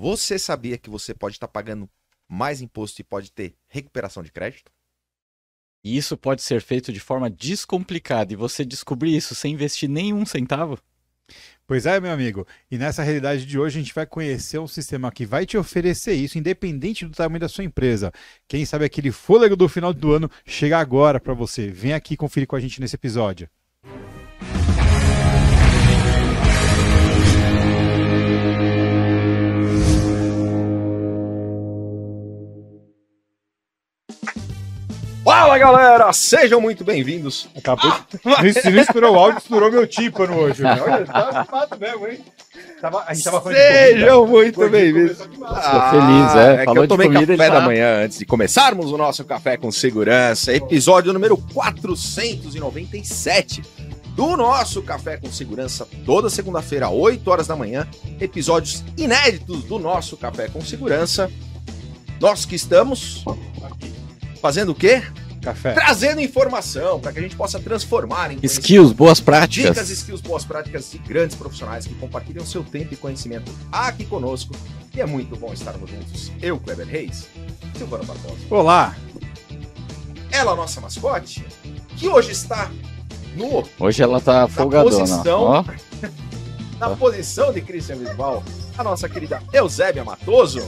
Você sabia que você pode estar pagando mais imposto e pode ter recuperação de crédito? E isso pode ser feito de forma descomplicada e você descobrir isso sem investir nenhum centavo? Pois é, meu amigo. E nessa realidade de hoje a gente vai conhecer um sistema que vai te oferecer isso, independente do tamanho da sua empresa. Quem sabe aquele fôlego do final do ano chega agora para você. Vem aqui conferir com a gente nesse episódio. Fala galera, sejam muito bem-vindos. Acabou. de... Se não estourou o áudio, estourou meu tímpano hoje. né? Olha, tá fato mesmo, hein? Tava- a gente tava falando de Sejam comida. muito bem-vindos. Ficou feliz, é. que Falou eu de tomei comida, café da tá- manhã antes de começarmos o nosso Café com Segurança, episódio número 497 do nosso Café com Segurança, toda segunda-feira, 8 horas da manhã, episódios inéditos do nosso Café com Segurança. Nós que estamos fazendo o quê? Café. Trazendo informação para que a gente possa transformar em Skills, boas práticas. Dicas, skills, boas práticas de grandes profissionais que compartilham seu tempo e conhecimento aqui conosco. E é muito bom estarmos juntos. Eu, Kleber Reis, Silvana Barbosa. Olá. Ela, nossa mascote, que hoje está no, Hoje ela tá folgadona. posição. Ó, na posição de Christian Bisbal, a nossa querida Eusébia Matoso.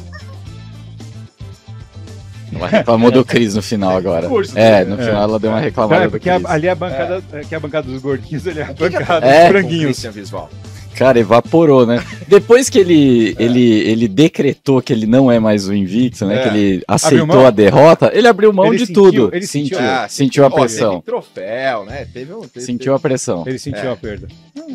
Ela reclamou do Cris no final agora. Curso, É, né? no final ela deu uma reclamada É, do porque a- ali é a bancada, é. que é a bancada dos gordinhos, ali é a bancada É. dos franguinhos. Bisbal. Cara, evaporou, né? Depois que ele, ele, ele decretou que ele não é mais o invicto, né? É. Que ele aceitou a derrota, ele abriu mão Ele de sentiu- tudo. ele sentiu, sentiu. Ah, sentiu a Ó, pressão. Teve troféu, né? Teve um. Teve, Sentiu a pressão. Ele sentiu É. a perda.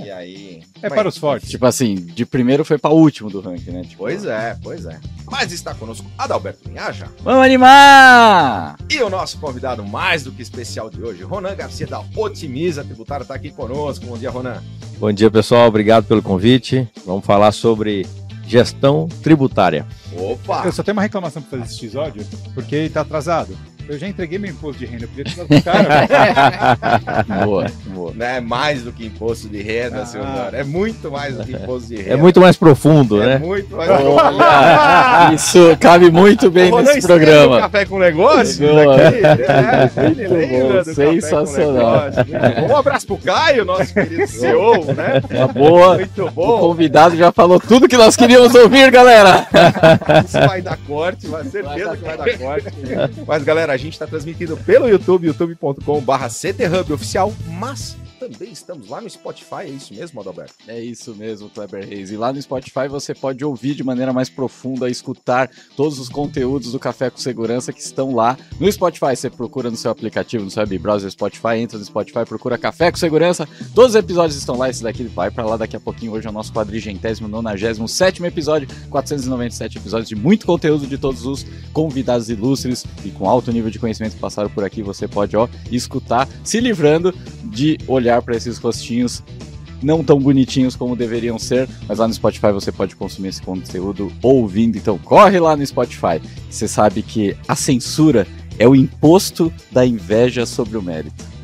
E aí. É Mas- para os fortes. Tipo assim, de primeiro foi pra último do ranking, né? Tipo, Pois é, pois é. Mas está conosco Adalberto Minhaja. Vamos animar! E o nosso convidado mais do que especial de hoje, Ronan Garcia da Otimiza Tributária, está aqui conosco. Bom dia, Ronan. Bom dia, pessoal. Obrigado pelo convite. Vamos falar sobre gestão tributária. Opa! Eu só tenho uma reclamação para fazer esse episódio, porque ele tá atrasado. Eu já entreguei meu imposto de renda, eu podia ter dado pro cara. velho. Boa, boa. Não é mais do que imposto de renda, Ah. Silvana. É muito mais do que imposto de renda. É muito mais profundo, É né? muito mais Olha, isso cabe muito bem nesse programa. Café com negócio? Boa. daqui, é, lembra bom, sensacional. Negócio. Muito bom. Um abraço pro Caio, nosso querido CEO, né? Uma boa. Muito O bom. convidado já falou tudo que nós queríamos ouvir, galera. Isso vai dar corte, vai certeza que vai dar corte. Mas galera, a gente está transmitindo pelo YouTube, youtube.com/barra CTHub oficial, mas também estamos lá no Spotify, é isso mesmo, Adalberto? É isso mesmo, Kleber Reis. E lá no Spotify você pode ouvir de maneira mais profunda, escutar todos os conteúdos do Café com Segurança que estão lá. No Spotify você procura no seu aplicativo, no seu web browser Spotify, entra no Spotify, procura Café com Segurança. Todos os episódios estão lá, esse daqui vai pra lá daqui a pouquinho. Hoje é o nosso quadrigentésimo, nonagésimo, sétimo episódio, 497 episódios de muito conteúdo de todos os convidados ilustres e com alto nível de conhecimento que passaram por aqui. Você pode, ó, escutar, se livrando de olhar para esses rostinhos não tão bonitinhos como deveriam ser, mas lá no Spotify você pode consumir esse conteúdo ouvindo. Então corre lá no Spotify. Você sabe que a censura é o imposto da inveja sobre o mérito.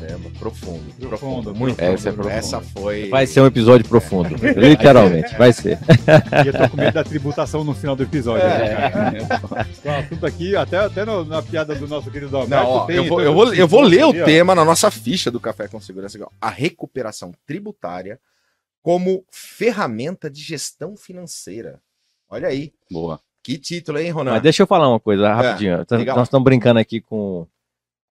Caramba, profundo. Profundo, muito Essa é profundo. Essa foi. Vai ser um episódio profundo. Literalmente, vai ser. E eu tô com medo da tributação no final do episódio. É. né, assunto aqui, até, até no- na piada do nosso querido Alberto, Não, ó, tem eu, vou, todo eu, vou, eu vou ler o ali, ó. tema na nossa ficha do Café com Segurança. ó. A recuperação tributária como ferramenta de gestão financeira. Olha aí. Boa. Que título, hein, Ronan? Mas deixa eu falar uma coisa rapidinho. Tá- diga lá. Nós estamos brincando aqui com,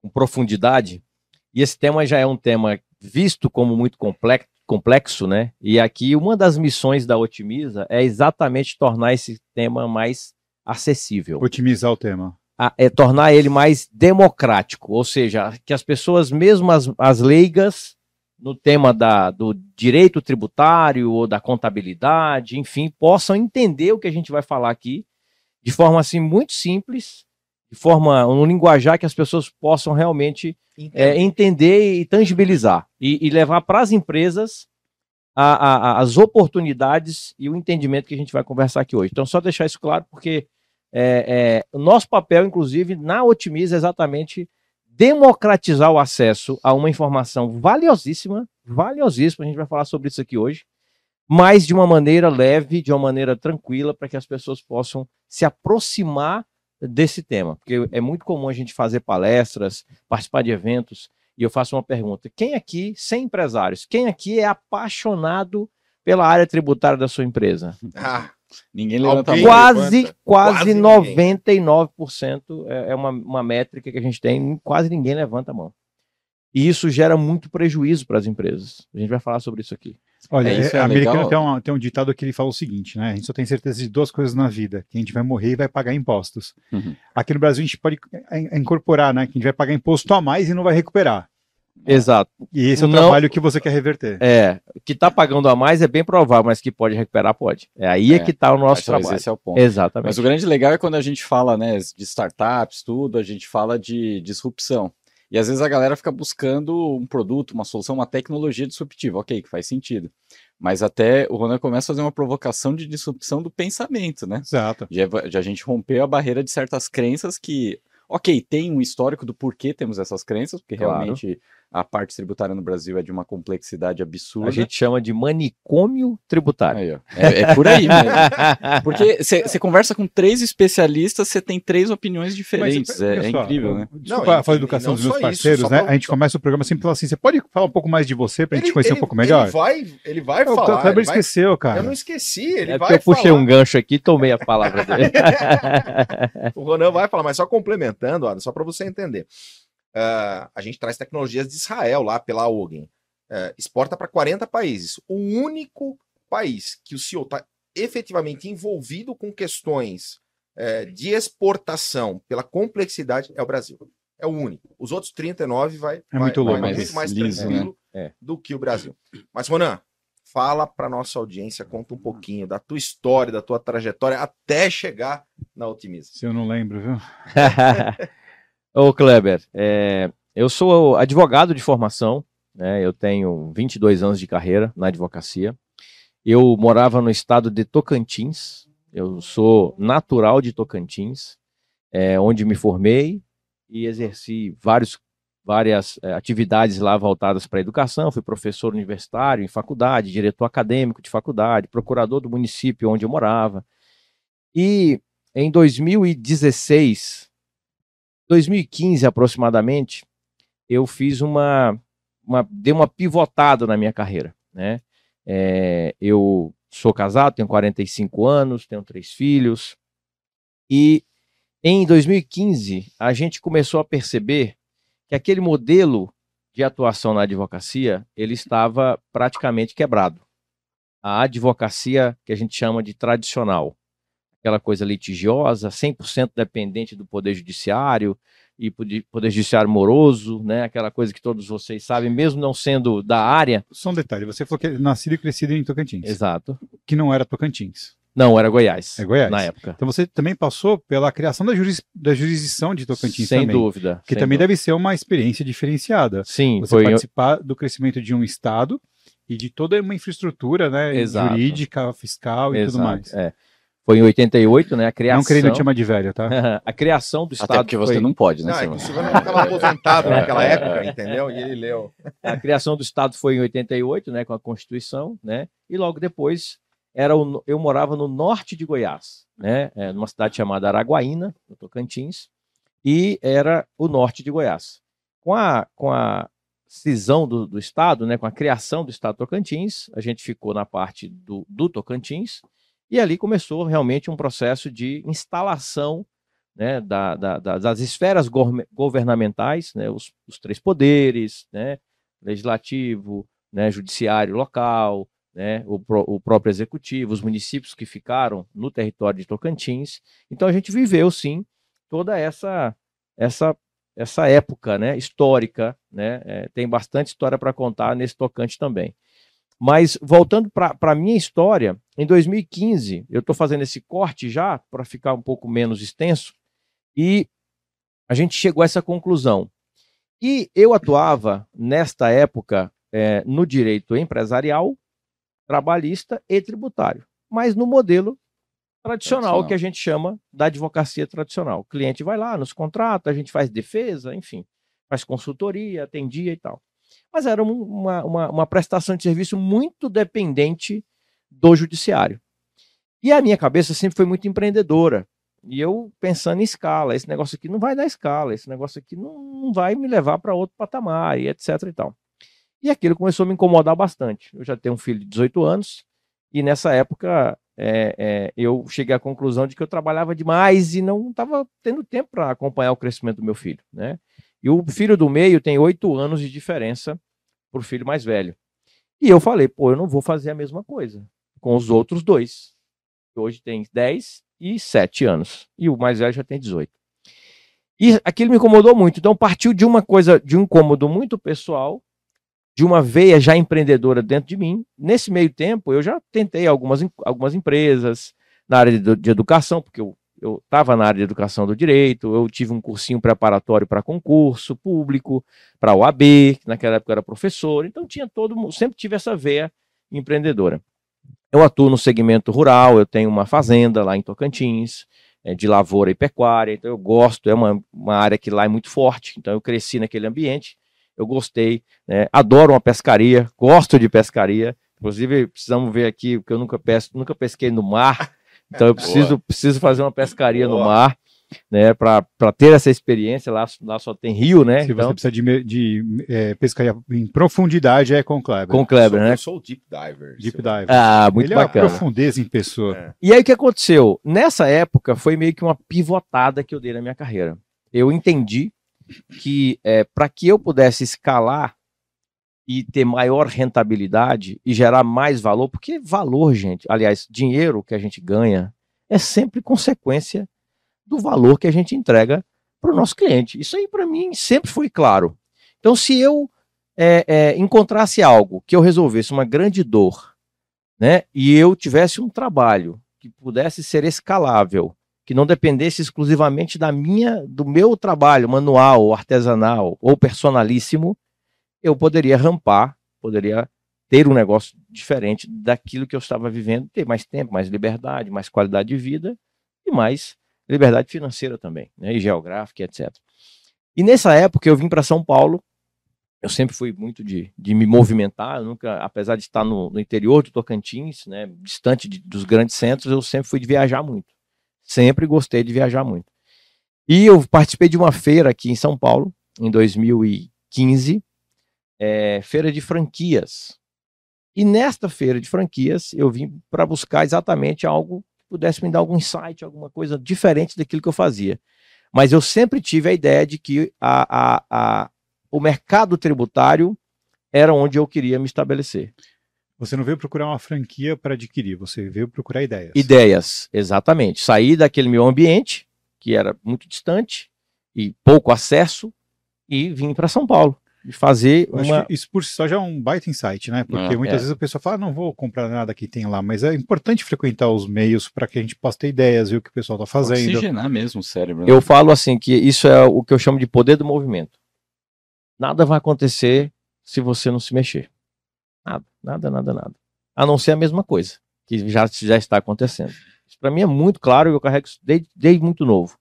com profundidade. E esse tema já é um tema visto como muito complexo, complexo, né? E aqui uma das missões da Otimiza é exatamente tornar esse tema mais acessível. Otimizar o tema. a- é tornar ele mais democrático, ou seja, que as pessoas, mesmo as, as leigas, no tema da, do direito tributário ou da contabilidade, enfim, possam entender o que a gente vai falar aqui de forma assim muito simples, de forma um linguajar que as pessoas possam realmente é, entender e tangibilizar e, e levar para as empresas a- a- as oportunidades e o entendimento que a gente vai conversar aqui hoje. Então, só deixar isso claro, porque é, é, o nosso papel, inclusive, na Otimiza é exatamente democratizar o acesso a uma informação valiosíssima, valiosíssima, a gente vai falar sobre isso aqui hoje, mas de uma maneira leve, de uma maneira tranquila, para que as pessoas possam se aproximar desse tema. Porque é muito comum a gente fazer palestras, participar de eventos, e eu faço uma pergunta: quem aqui, sem empresários, quem aqui é apaixonado pela área tributária da sua empresa? Ah, Ninguém levanta a Alguém- mão. Quase, quase, Quase ninguém. 99% é é uma, uma métrica que a gente tem, quase ninguém levanta a mão. E isso gera muito prejuízo para as empresas. A gente vai falar sobre isso aqui. Olha, É, isso é, é americano tem um, tem um ditado que ele fala o seguinte, né? A gente só tem certeza de duas coisas na vida: que a gente vai morrer e vai pagar impostos. Uhum. Aqui no Brasil a gente pode é, é, incorporar, né? Que a gente vai pagar imposto a mais e não vai recuperar. Exato. E esse é o Não- trabalho que você quer reverter. É, que está pagando a mais é bem provável, mas que pode recuperar, pode. É aí é, É, que está o nosso trabalho. Esse é o ponto. Exatamente. Mas o grande legal é quando a gente fala, né, de startups, tudo, a gente fala de disrupção. E às vezes a galera fica buscando um produto, uma solução, uma tecnologia disruptiva, ok, que faz sentido. Mas até o Ronan começa a fazer uma provocação de disrupção do pensamento, né? Exato. De, de a gente romper a barreira de certas crenças que, ok, tem um histórico do porquê temos essas crenças, porque Claro. realmente a parte tributária no Brasil é de uma complexidade absurda. A gente chama de manicômio tributário. Aí. É, é por aí mesmo. Porque você conversa com três especialistas, você tem três opiniões diferentes. é olha é incrível, né? Desculpa Não, falar educação dos meus isso, parceiros, só né? pra- A gente começa o programa sempre falando assim: você pode falar um pouco mais de você pra gente ele- conhecer ele- um pouco melhor? Ele vai, ele vai o falar. Kleber ele vai- esqueceu, cara. Eu não esqueci, ele é vai eu puxei falar. um gancho aqui e tomei a palavra dele. O Ronan vai falar, mas só complementando, olha, só para você entender. Ah, a gente traz tecnologias de Israel lá pela Ogen. Ah, exporta para 40 países. O único país que o CEO está efetivamente envolvido com questões eh, de exportação pela complexidade é o Brasil. É o único. Os outros 39 vai, vai, muito vai louco muito mais Liso, tranquilo né? É. do que o Brasil. Mas, Ronan, fala para nossa audiência, conta um pouquinho da tua história, da tua trajetória até chegar na Otimiza. Se eu não lembro, viu? Ô, Kleber, é, eu sou advogado de formação, né? Eu tenho 22 anos de carreira na advocacia. Eu morava no estado de Tocantins. Eu sou natural de Tocantins, é, onde me formei e exerci vários, várias é, atividades lá voltadas para a educação. Fui professor universitário em faculdade, diretor acadêmico de faculdade, procurador do município onde eu morava. E em 2016, 2015 aproximadamente, eu fiz uma, uma dei uma pivotada na minha carreira, né? É, eu sou casado, tenho 45 anos, tenho três filhos e em 2015 a gente começou a perceber que aquele modelo de atuação na advocacia ele estava praticamente quebrado. A advocacia que a gente chama de tradicional, aquela coisa litigiosa, 100% dependente do poder judiciário e poder, judiciário moroso, né? Aquela coisa que todos vocês sabem, mesmo não sendo da área. Só um detalhe: você falou que é nascido e crescido em Tocantins, Exato. que não era Tocantins. Não, era Goiás. É Goiás. Na época. Então você também passou pela criação da, juris, da jurisdição de Tocantins Sem também. dúvida. Que sem também dúvida. deve ser uma experiência diferenciada. Sim, Você foi. participar do crescimento de um estado e de toda uma infraestrutura, né, Exato. jurídica, fiscal e tudo Exato, mais. é. Foi em 88, né? A criação. Não querendo te chamar de velho, tá? a criação do Até Estado. porque você foi... não pode, né, Não, é Silvano estava aposentado naquela época, entendeu? E ele leu. A criação do Estado foi em 88, né, com a Constituição, né? E logo depois era o, eu morava no norte de Goiás, né, é, numa cidade chamada Araguaína, no Tocantins, e era o norte de Goiás. Com a, com a cisão do, do Estado, né, com a criação do Estado Tocantins, a gente ficou na parte do, do Tocantins, e ali começou realmente um processo de instalação né, da, da, da, das esferas governamentais, né, os, os três poderes, né, legislativo, né, judiciário local, né, o, pró- o próprio executivo, os municípios que ficaram no território de Tocantins. Então a gente viveu sim toda essa essa essa época, né, histórica, é, tem bastante história para contar nesse tocante também. Mas voltando para a minha história, em 2015 eu estou fazendo esse corte já para ficar um pouco menos extenso e a gente chegou a essa conclusão. E eu atuava, nesta época, eh, no direito empresarial, trabalhista e tributário, mas no modelo tradicional, Tradicional. que a gente chama da advocacia tradicional. O cliente vai lá, nos contrata, a gente faz defesa, enfim, faz consultoria, atendia e tal. Mas era um- uma, uma, uma prestação de serviço muito dependente do judiciário. E a minha cabeça sempre foi muito empreendedora. E eu pensando em escala, esse negócio aqui não vai dar escala, esse negócio aqui não, não vai me levar para outro patamar, e etc e tal. E aquilo começou a me incomodar bastante. Eu já tenho um filho de 18 anos, e nessa época é, é, eu cheguei à conclusão de que eu trabalhava demais e não estava tendo tempo para acompanhar o crescimento do meu filho. Né? E o filho do meio tem oito anos de diferença para o filho mais velho. E eu falei, pô, eu não vou fazer a mesma coisa com os outros dois. Hoje tem 10 e 7 anos. E o mais velho já tem 18. E aquilo me incomodou muito. Então partiu de uma coisa, de um incômodo muito pessoal, de uma veia já empreendedora dentro de mim. Nesse meio tempo, eu já tentei algumas, algumas empresas na área de, de educação, porque eu eu estava na área de educação do direito, eu tive um cursinho preparatório para concurso público, para OAB, que naquela época era professor, então tinha todo, sempre tive essa veia empreendedora. Eu atuo no segmento rural, eu tenho uma fazenda lá em Tocantins, é, de lavoura e pecuária, então eu gosto, é uma, uma área que lá é muito forte, então eu cresci naquele ambiente, eu gostei, né, adoro uma pescaria, gosto de pescaria, inclusive precisamos ver aqui, porque eu nunca pesco, nunca pesquei no mar, então eu preciso, preciso fazer uma pescaria Boa. no mar, né, para ter essa experiência, lá, lá só tem rio, né? Se então, você precisa de, de é, pescaria em profundidade, é com Kleber. Com Kleber, eu né? Eu sou o Deep Diver. Deep Diver. Ah, muito Ele bacana. É profundeza em pessoa. É. E aí o que aconteceu? Nessa época foi meio que uma pivotada que eu dei na minha carreira. Eu entendi que é, para que eu pudesse escalar e ter maior rentabilidade e gerar mais valor, porque valor, gente, aliás, dinheiro que a gente ganha é sempre consequência do valor que a gente entrega para o nosso cliente. Isso aí, para mim, sempre foi claro. Então, se eu é, é, encontrasse algo que eu resolvesse uma grande dor, né, e eu tivesse um trabalho que pudesse ser escalável, que não dependesse exclusivamente da minha, do meu trabalho manual, artesanal ou personalíssimo, eu poderia rampar, poderia ter um negócio diferente daquilo que eu estava vivendo, ter mais tempo, mais liberdade, mais qualidade de vida e mais liberdade financeira também, né, e geográfica, etc. E nessa época eu vim para São Paulo, eu sempre fui muito de, de me movimentar, nunca, apesar de estar no, no interior do Tocantins, né, distante de, dos grandes centros, eu sempre fui de viajar muito. Sempre gostei de viajar muito. E eu participei de uma feira aqui em São Paulo, em 2015, é, feira de franquias. E nesta feira de franquias, eu vim para buscar exatamente algo pudesse me dar algum insight, alguma coisa diferente daquilo que eu fazia. Mas eu sempre tive a ideia de que a, a, a, o mercado tributário era onde eu queria me estabelecer. Você não veio procurar uma franquia para adquirir, você veio procurar ideias. Ideias, exatamente. Sair daquele meu ambiente, que era muito distante e pouco acesso, e vim para São Paulo de fazer Eu uma... isso por si só já é um baita insight, né? Porque muitas é. vezes a pessoa fala, ah, não vou comprar nada que tem lá, mas é importante frequentar os meios para que a gente possa ter ideias, ver o que o pessoal está fazendo. Oxigenar mesmo o cérebro. Né? Eu falo assim que isso é o que eu chamo de poder do movimento. Nada vai acontecer se você não se mexer. Nada, nada, nada, nada. A não ser a mesma coisa, que já, já está acontecendo. Isso para mim é muito claro e eu carrego isso desde, desde muito novo.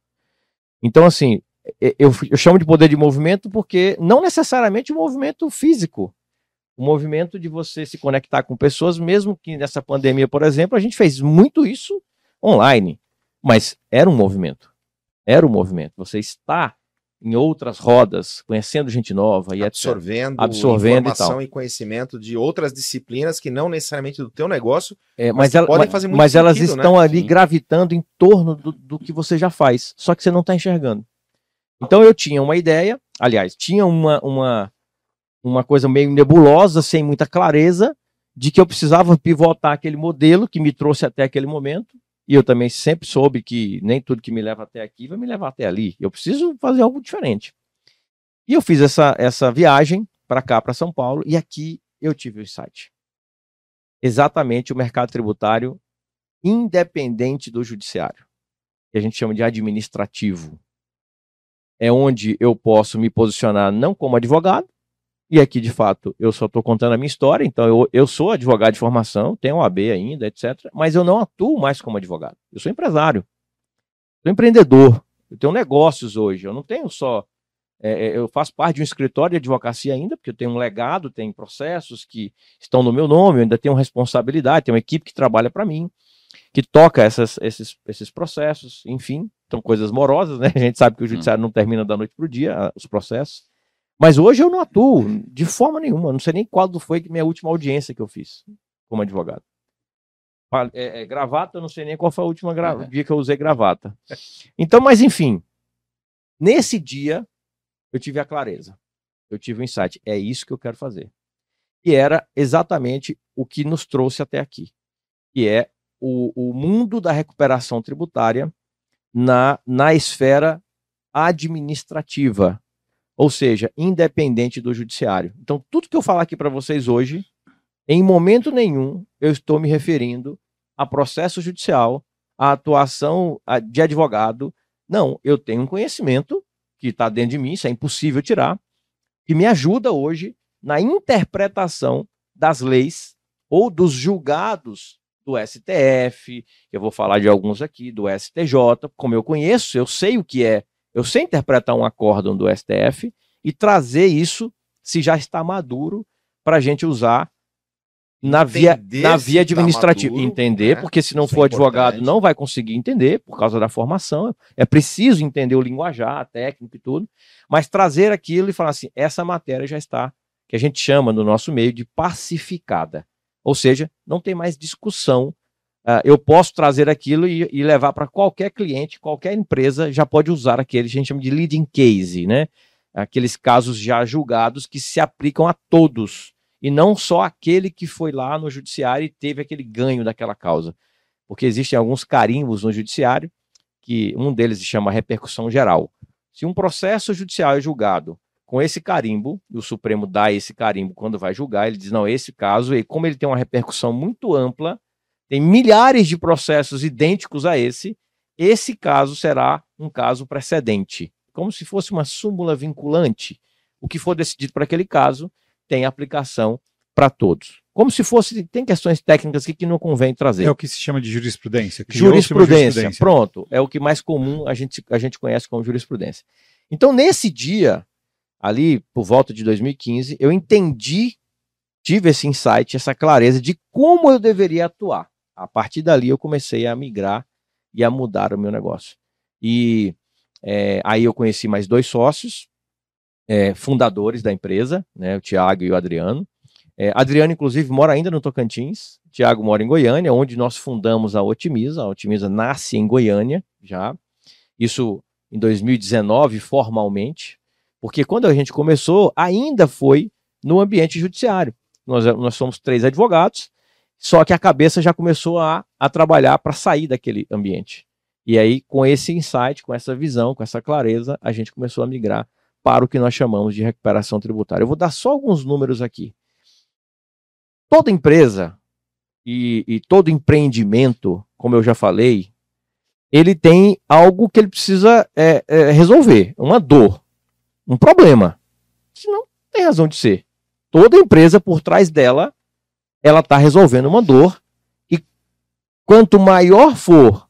Então, assim, eu, eu chamo de poder de movimento porque não necessariamente o movimento físico, o movimento de você se conectar com pessoas, mesmo que nessa pandemia, por exemplo, a gente fez muito isso online, mas era um movimento. Era um movimento. Você está em outras rodas, conhecendo gente nova e absorvendo, absorvendo informação e, e, conhecimento de outras disciplinas que não necessariamente do teu negócio, é, mas, mas, ela, podem fazer muito Mas sentido, elas né? estão né? ali Sim. gravitando em torno do, do que você já faz, só que você não está enxergando. Então eu tinha uma ideia, aliás, tinha uma, uma, uma coisa meio nebulosa, sem muita clareza, de que eu precisava pivotar aquele modelo que me trouxe até aquele momento. E eu também sempre soube que nem tudo que me leva até aqui vai me levar até ali. Eu preciso fazer algo diferente. E eu fiz essa, essa viagem para cá, para São Paulo, e aqui eu tive o insight. Exatamente o mercado tributário independente do judiciário, que a gente chama de administrativo é onde eu posso me posicionar não como advogado, e aqui de fato eu só estou contando a minha história, então eu, eu sou advogado de formação, tenho OAB ainda, etc. Mas eu não atuo mais como advogado. Eu sou empresário, sou empreendedor, eu tenho negócios hoje, eu não tenho só É, é, eu faço parte de um escritório de advocacia ainda, porque eu tenho um legado, tem processos que estão no meu nome, eu ainda tenho responsabilidade, tenho uma equipe que trabalha para mim, que toca essas, esses, esses processos, enfim, são coisas morosas, né? A gente sabe que o judiciário não termina da noite para o dia, os processos. Mas hoje eu não atuo de forma nenhuma, não sei nem qual foi minha última audiência que eu fiz como advogado. É, é, gravata, eu não sei nem qual foi a última gra... dia que eu usei gravata. Então, mas enfim, nesse dia eu tive a clareza, eu tive o insight, é isso que eu quero fazer. E era exatamente o que nos trouxe até aqui, que é o, o mundo da recuperação tributária na, na esfera administrativa, ou seja, independente do judiciário. Então, tudo que eu falar aqui para vocês hoje, em momento nenhum eu estou me referindo a processo judicial, a atuação de advogado. Não, eu tenho um conhecimento que está dentro de mim, isso é impossível tirar, que me ajuda hoje na interpretação das leis ou dos julgados do STF, eu vou falar de alguns aqui, do STJ, como eu conheço, eu sei o que é, eu sei interpretar um acórdão do STF e trazer isso, se já está maduro, para a gente usar na via, na via tá administrativa. Tá entender, né? porque se não Isso for é advogado, não vai conseguir entender por causa da formação. É preciso entender o linguajar, a técnica e tudo, mas trazer aquilo e falar assim: essa matéria já está, que a gente chama no nosso meio de pacificada. Ou seja, não tem mais discussão. Uh, eu posso trazer aquilo e, e levar para qualquer cliente, qualquer empresa já pode usar aquele, a gente chama de leading case, né? Aqueles casos já julgados que se aplicam a todos e não só aquele que foi lá no judiciário e teve aquele ganho daquela causa. Porque existem alguns carimbos no judiciário, que um deles se chama repercussão geral. Se um processo judicial é julgado com esse carimbo, e o Supremo dá esse carimbo quando vai julgar, ele diz: não, esse caso, e como ele tem uma repercussão muito ampla, tem milhares de processos idênticos a esse, esse caso será um caso precedente, como se fosse uma súmula vinculante. O que for decidido para aquele caso tem aplicação para todos. Como se fosse, tem questões técnicas aqui que não convém trazer. É o que se chama de jurisprudência. Jurisprudência, jurisprudência, pronto. É o que mais comum a gente, a gente conhece como jurisprudência. Então, nesse dia, ali por volta de 2015, eu entendi, tive esse insight, essa clareza de como eu deveria atuar. A partir dali, eu comecei a migrar e a mudar o meu negócio. E é, aí eu conheci mais dois sócios, é, fundadores da empresa, né, o Tiago e o Adriano. É, Adriano, inclusive, mora ainda no Tocantins, Tiago mora em Goiânia, onde nós fundamos a Otimiza. A Otimiza nasce em Goiânia já, isso em 2019, formalmente, porque quando a gente começou, ainda foi no ambiente judiciário. Nós, nós somos três advogados, só que a cabeça já começou a, a trabalhar para sair daquele ambiente. E aí, com esse insight, com essa visão, com essa clareza, a gente começou a migrar para o que nós chamamos de recuperação tributária. Eu vou dar só alguns números aqui. Toda empresa e, e todo empreendimento, como eu já falei, ele tem algo que ele precisa é, é, resolver, uma dor, um problema. Isso não tem razão de ser. Toda empresa por trás dela, ela está resolvendo uma dor e quanto maior for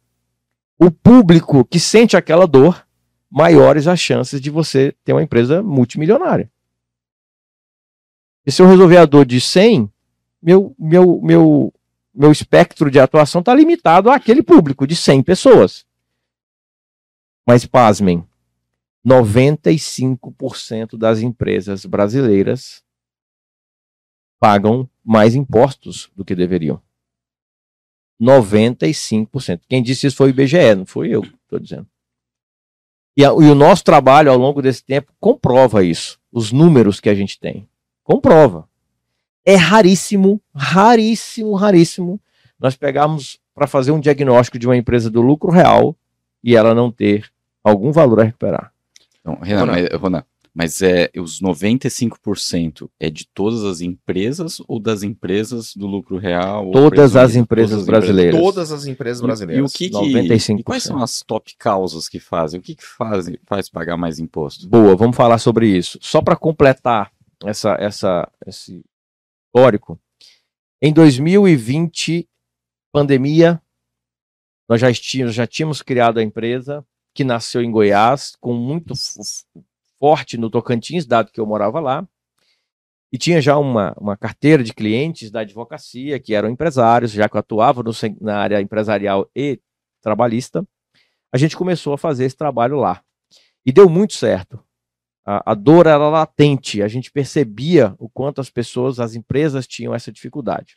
o público que sente aquela dor, maiores as chances de você ter uma empresa multimilionária. E se eu resolver a dor de 100, meu, meu, meu, meu espectro de atuação está limitado àquele público de 100 pessoas. Mas pasmem, 95% das empresas brasileiras pagam mais impostos do que deveriam. 95%. Quem disse isso foi o IBGE, não foi eu, estou dizendo. E, a, e, o nosso trabalho ao longo desse tempo comprova isso. Os números que a gente tem. Comprova. É raríssimo, raríssimo, raríssimo nós pegarmos para fazer um diagnóstico de uma empresa do lucro real e ela não ter algum valor a recuperar. Então, Renan, mas, Ronan, mas é, os 95% é de todas as empresas ou das empresas do lucro real? Todas as empresas todas brasileiras. Todas as empresas brasileiras. E, e o que, que e quais são as top causas que fazem? O que, que faz, faz pagar mais imposto? Boa, vamos falar sobre isso. Só para completar essa, essa, esse histórico, em 2020, pandemia, nós já tínhamos, já tínhamos criado a empresa que nasceu em Goiás com muito forte no Tocantins, dado que eu morava lá, e tinha já uma, uma carteira de clientes da advocacia, que eram empresários, já que eu atuava no, na área empresarial e trabalhista, a gente começou a fazer esse trabalho lá. E deu muito certo. A, a dor era latente, a gente percebia o quanto as pessoas, as empresas tinham essa dificuldade.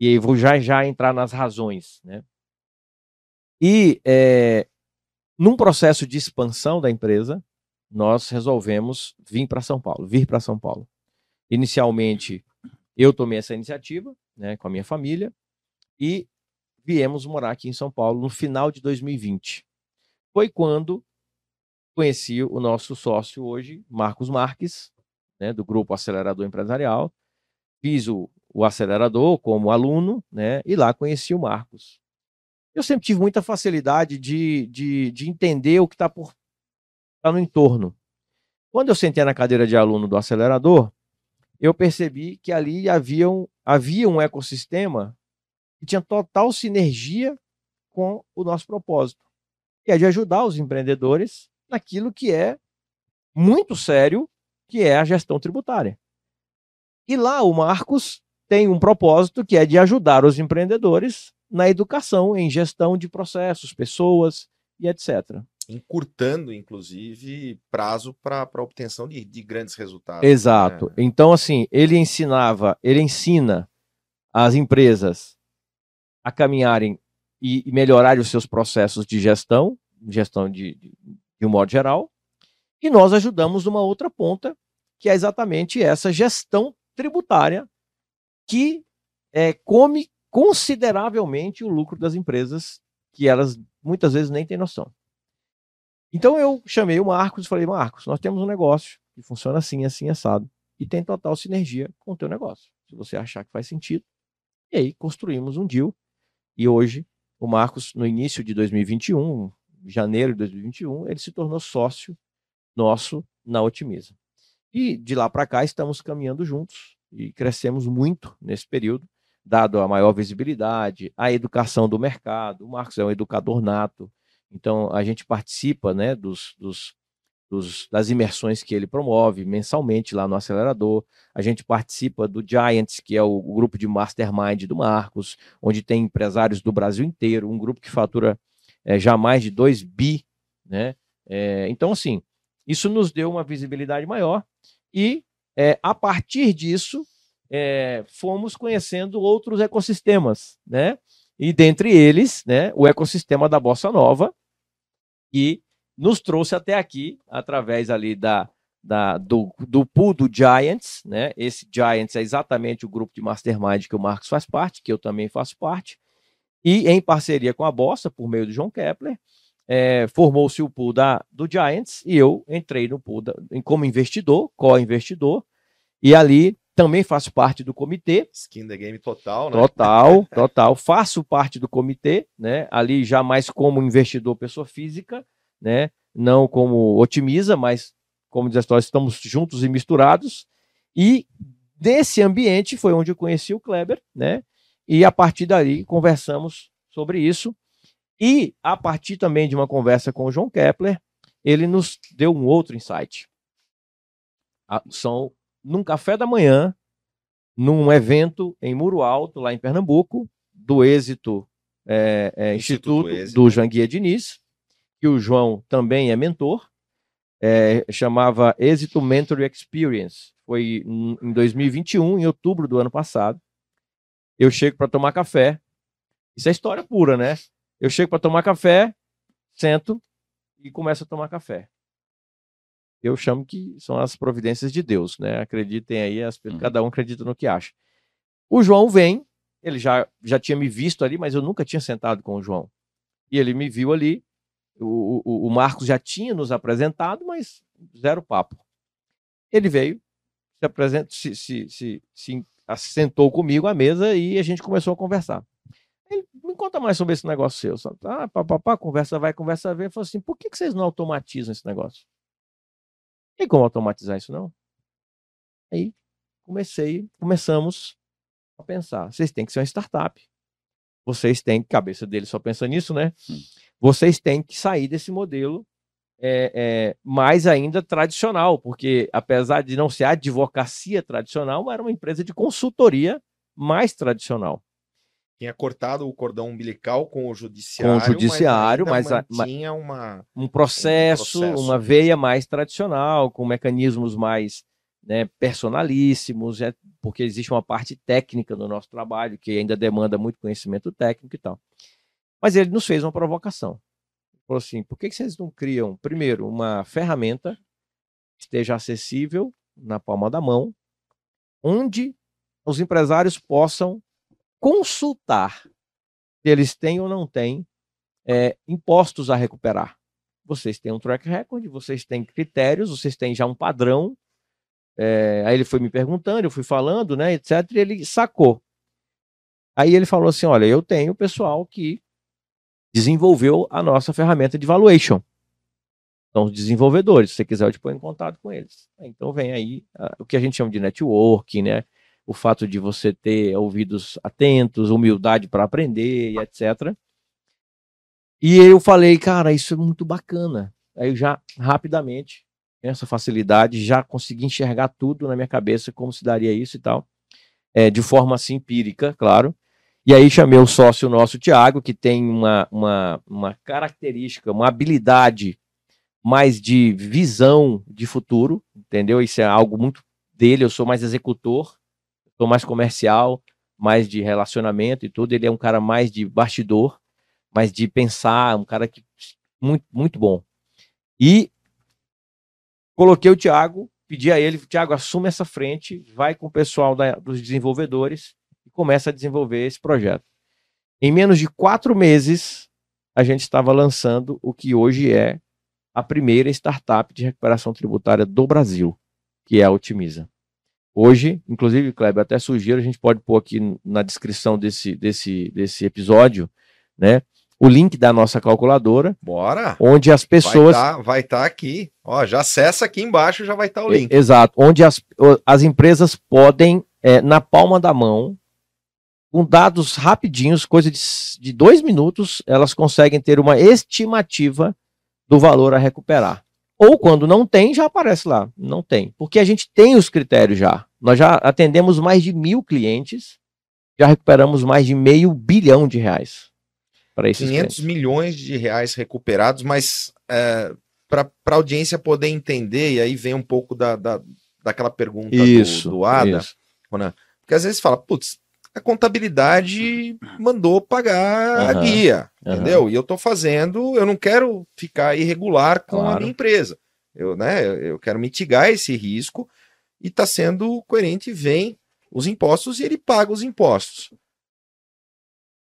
E aí vou já, já entrar nas razões. Né? E é, num processo de expansão da empresa, nós resolvemos vir para São Paulo, vir para São Paulo. Inicialmente, eu tomei essa iniciativa, né, com a minha família, e viemos morar aqui em São Paulo no final de 2020. Foi quando conheci o nosso sócio hoje, Marcos Marques, né, do Grupo Acelerador Empresarial. Fiz o, o acelerador como aluno, né, e lá conheci o Marcos. Eu sempre tive muita facilidade de, de, de entender o que está por tá no entorno. Quando eu sentei na cadeira de aluno do acelerador, eu percebi que ali havia um, havia um ecossistema que tinha total sinergia com o nosso propósito, que é de ajudar os empreendedores naquilo que é muito sério, que é a gestão tributária. E lá o Marcos tem um propósito que é de ajudar os empreendedores na educação, em gestão de processos, pessoas e etc. Encurtando, inclusive, prazo para a obtenção de, de, grandes resultados. Exato. Né? Então, assim, ele ensinava, ele ensina as empresas a caminharem e, e melhorarem os seus processos de gestão, gestão de, de, de um modo geral, e nós ajudamos numa outra ponta, que é exatamente essa gestão tributária que é, come consideravelmente o lucro das empresas, que elas muitas vezes nem têm noção. Então eu chamei o Marcos e falei, Marcos, nós temos um negócio que funciona assim, assim, assado, e tem total sinergia com o teu negócio. Se você achar que faz sentido. E aí construímos um deal. E hoje, o Marcos, no início de 2021, janeiro de 2021, ele se tornou sócio nosso na Otimiza. E de lá para cá estamos caminhando juntos e crescemos muito nesse período dado a maior visibilidade, a educação do mercado. O Marcos é um educador nato, então a gente participa né, dos, dos, dos, das imersões que ele promove mensalmente lá no acelerador. A gente participa do Giants, que é o, o grupo de mastermind do Marcos, onde tem empresários do Brasil inteiro, um grupo que fatura é, já mais de 2 bi. Né? É, então, assim, isso nos deu uma visibilidade maior e é, a partir disso é, fomos conhecendo outros ecossistemas, né? E dentre eles, né, o ecossistema da Bossa Nova, que nos trouxe até aqui através ali da, da, do, do pool do Giants, né? Esse Giants é exatamente o grupo de mastermind que o Marcos faz parte, que eu também faço parte, e em parceria com a Bossa, por meio do João Kepler, é, formou-se o pool da, do Giants e eu entrei no pool da, como investidor, co-investidor, e ali também faço parte do comitê. Skin the game total, né? Total, total. Faço parte do comitê, né? Ali já mais como investidor pessoa física, né? Não como otimiza, mas como diz a história, estamos juntos e misturados. E desse ambiente foi onde eu conheci o Kleber, né? E a partir dali conversamos sobre isso. E a partir também de uma conversa com o João Kepler, ele nos deu um outro insight. São num café da manhã, num evento em Muro Alto, lá em Pernambuco, do Êxito é, é, Instituto, Instituto do Janguia Diniz, que o João também é mentor, é, chamava Êxito Mentor Experience. Foi em 2021, em outubro do ano passado. Eu chego para tomar café. Isso é história pura, né? Eu chego para tomar café, sento e começo a tomar café eu chamo que são as providências de Deus, né? Acreditem aí, as, uhum. cada um acredita no que acha. O João vem, ele já, já tinha me visto ali, mas eu nunca tinha sentado com o João. E ele me viu ali, o, o, o Marcos já tinha nos apresentado, mas zero papo. Ele veio, se, apresenta, se, se, se, se sentou comigo à mesa e a gente começou a conversar. Ele me conta mais sobre esse negócio seu. Ah, papapá, conversa vai, conversa vem. Ele falou assim: por que, que vocês não automatizam esse negócio? Tem como automatizar isso, não? Aí comecei, começamos a pensar. Vocês têm que ser uma startup. Vocês têm, cabeça dele só pensa nisso, né? Vocês têm que sair desse modelo é, é, mais ainda tradicional, porque apesar de não ser advocacia tradicional, era uma empresa de consultoria mais tradicional. Tinha cortado o cordão umbilical com o judiciário, Com o judiciário, mas, mas a- ainda mantinha uma um processo, processo. uma veia mais tradicional, com mecanismos mais né, personalíssimos, é, porque existe uma parte técnica no nosso trabalho que ainda demanda muito conhecimento técnico e tal. Mas ele nos fez uma provocação. Ele falou assim: por que que vocês não criam, primeiro, uma ferramenta que esteja acessível na palma da mão, onde os empresários possam consultar se eles têm ou não têm é, impostos a recuperar? vocês têm um track record, vocês têm critérios, vocês têm já um padrão. É, aí ele foi me perguntando, eu fui falando, né, etc. E ele sacou. Aí ele falou assim: olha, eu tenho pessoal que desenvolveu a nossa ferramenta de valuation. São os desenvolvedores. Se você quiser, eu te ponho em contato com eles. Então vem aí ah, o que a gente chama de networking, né? O fato de você ter ouvidos atentos, humildade para aprender e etc. E eu falei, cara, isso é muito bacana. Aí eu já, rapidamente, essa facilidade, já consegui enxergar tudo na minha cabeça, como se daria isso e tal. É, de forma assim empírica, claro. E aí chamei o sócio nosso, Tiago, que tem uma, uma, uma característica, uma habilidade mais de visão de futuro, entendeu? Isso é algo muito dele, eu sou mais executor, sou mais comercial, mais de relacionamento e tudo. Ele é um cara mais de bastidor, mais de pensar, um cara que muito, muito bom. E coloquei o Thiago, pedi a ele, Thiago, assume essa frente, vai com o pessoal da- dos desenvolvedores e começa a desenvolver esse projeto. Em menos de quatro meses, a gente estava lançando o que hoje é a primeira startup de recuperação tributária do Brasil, que é a Otimiza. Hoje, inclusive, Kleber, até sugiro, a gente pode pôr aqui na descrição desse, desse, desse episódio, né, o link da nossa calculadora, Bora! onde as pessoas Vai estar aqui. Ó, já acessa aqui embaixo, já vai estar o E- link. Exato, onde as, o- as empresas podem, é, na palma da mão, com dados rapidinhos, coisa de, de dois minutos, elas conseguem ter uma estimativa do valor a recuperar. Ou quando não tem, já aparece lá. Não tem. Porque a gente tem os critérios já. Nós já atendemos mais de mil clientes, já recuperamos mais de meio bilhão de reais para esses 500 clientes. milhões de reais recuperados, mas para a audiência poder entender, e aí vem um pouco da, da, daquela pergunta do- Isso, do, Ada, isso. porque às vezes fala, putz, a contabilidade mandou pagar a Aham, guia, aham. entendeu? E eu estou fazendo, eu não quero ficar irregular com a Claro. minha empresa. Eu, né, eu- quero mitigar esse risco e está sendo coerente, vem os impostos e ele paga os impostos.